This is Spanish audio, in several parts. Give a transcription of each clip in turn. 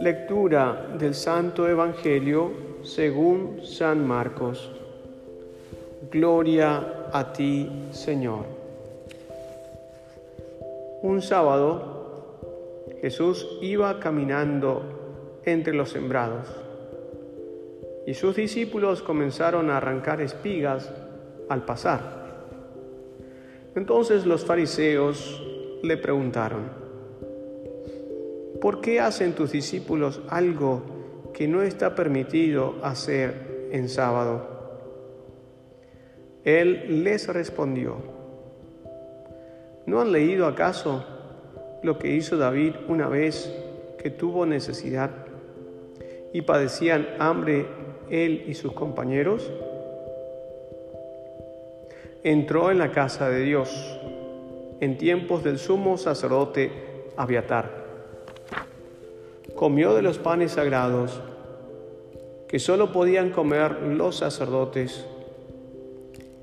Lectura del Santo Evangelio según San Marcos. Gloria a ti, Señor. Un sábado Jesús iba caminando entre los sembrados y sus discípulos comenzaron a arrancar espigas al pasar. Entonces los fariseos le preguntaron, ¿por qué hacen tus discípulos algo que no está permitido hacer en sábado? Él les respondió, ¿no han leído acaso lo que hizo David una vez que tuvo necesidad y padecían hambre él y sus compañeros? Entró en la casa de Dios en tiempos del sumo sacerdote Abiatar comió de los panes sagrados que solo podían comer los sacerdotes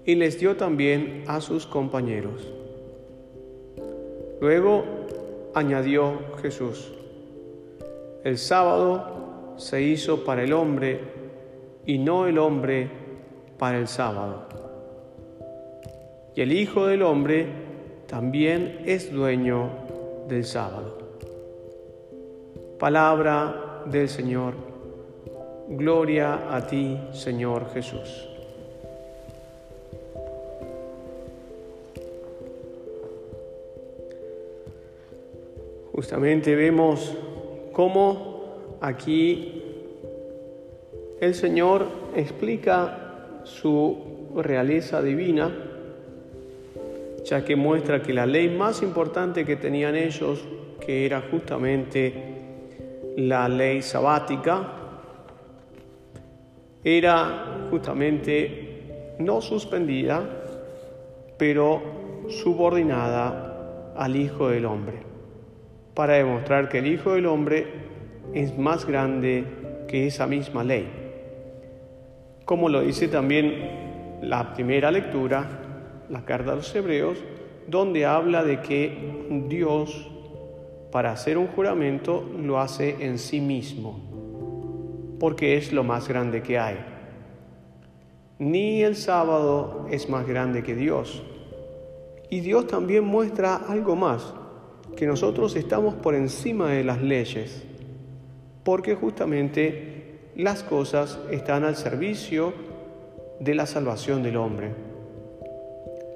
y les dio también a sus compañeros. Luego añadió Jesús, el sábado se hizo para el hombre y no el hombre para el sábado. Y el Hijo del Hombre también es dueño del sábado. Palabra del Señor. Gloria a ti, Señor Jesús. Justamente vemos cómo aquí el Señor explica su realeza divina, ya que muestra que la ley más importante que tenían ellos, que era justamente la ley sabática era justamente no suspendida, pero subordinada al Hijo del Hombre, para demostrar que el Hijo del Hombre es más grande que esa misma ley. Como lo dice también la primera lectura, la carta de los Hebreos, donde habla de que Dios para hacer un juramento lo hace en sí mismo, porque es lo más grande que hay. Ni el sábado es más grande que Dios. Y Dios también muestra algo más, que nosotros estamos por encima de las leyes, porque justamente las cosas están al servicio de la salvación del hombre.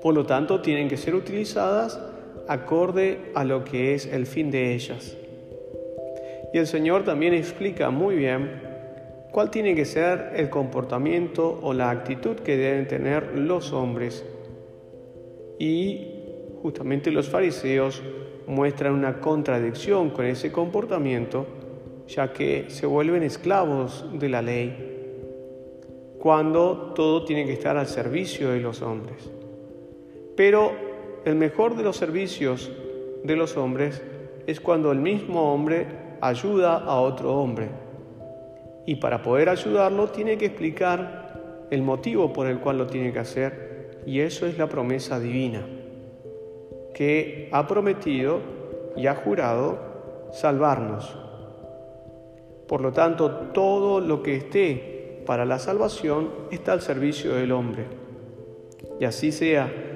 Por lo tanto, tienen que ser utilizadas acorde a lo que es el fin de ellas. Y el Señor también explica muy bien cuál tiene que ser el comportamiento o la actitud que deben tener los hombres. Y justamente los fariseos muestran una contradicción con ese comportamiento, ya que se vuelven esclavos de la ley, cuando todo tiene que estar al servicio de los hombres. Pero el mejor de los servicios de los hombres es cuando el mismo hombre ayuda a otro hombre. Y para poder ayudarlo tiene que explicar el motivo por el cual lo tiene que hacer. Y eso es la promesa divina, que ha prometido y ha jurado salvarnos. Por lo tanto, todo lo que esté para la salvación está al servicio del hombre. Y así sea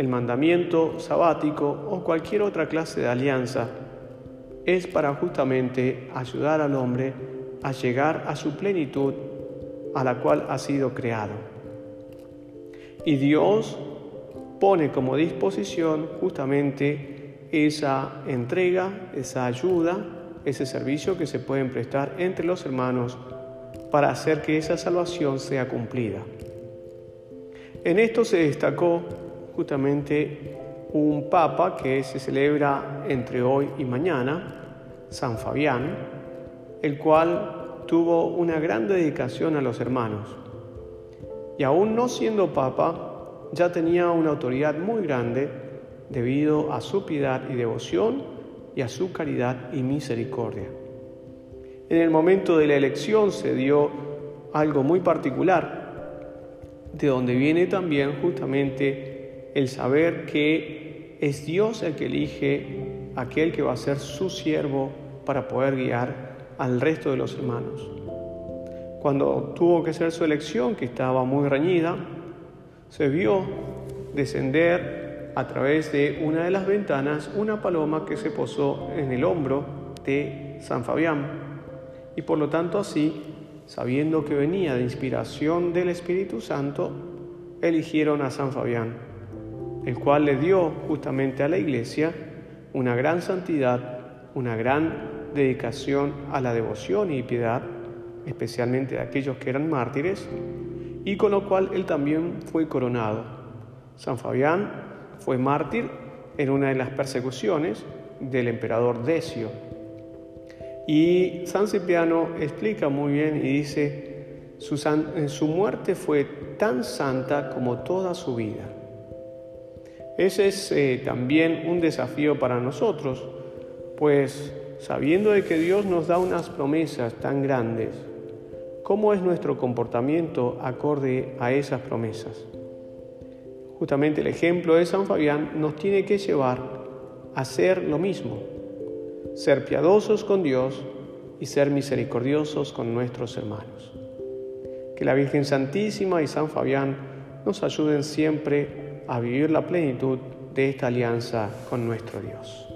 el mandamiento sabático o cualquier otra clase de alianza es para justamente ayudar al hombre a llegar a su plenitud a la cual ha sido creado. Y Dios pone como disposición justamente esa entrega, esa ayuda, ese servicio que se pueden prestar entre los hermanos para hacer que esa salvación sea cumplida. En esto se destacó justamente un papa que se celebra entre hoy y mañana, San Fabián, el cual tuvo una gran dedicación a los hermanos. Y aún no siendo papa, ya tenía una autoridad muy grande debido a su piedad y devoción y a su caridad y misericordia. En el momento de la elección se dio algo muy particular, de donde viene también justamente el saber que es Dios el que elige aquel que va a ser su siervo para poder guiar al resto de los hermanos. Cuando tuvo que ser su elección, que estaba muy reñida, se vio descender a través de una de las ventanas una paloma que se posó en el hombro de San Fabián. Y por lo tanto así, sabiendo que venía de inspiración del Espíritu Santo, eligieron a San Fabián, el cual le dio justamente a la iglesia una gran santidad, una gran dedicación a la devoción y piedad, especialmente de aquellos que eran mártires, y con lo cual él también fue coronado. San Fabián fue mártir en una de las persecuciones del emperador Decio. Y San Cipriano explica muy bien y dice, su, su muerte fue tan santa como toda su vida. Ese es eh, también un desafío para nosotros, pues sabiendo de que Dios nos da unas promesas tan grandes, ¿cómo es nuestro comportamiento acorde a esas promesas? Justamente el ejemplo de San Fabián nos tiene que llevar a hacer lo mismo, ser piadosos con Dios y ser misericordiosos con nuestros hermanos. Que la Virgen Santísima y San Fabián nos ayuden siempre a vivir la plenitud de esta alianza con nuestro Dios.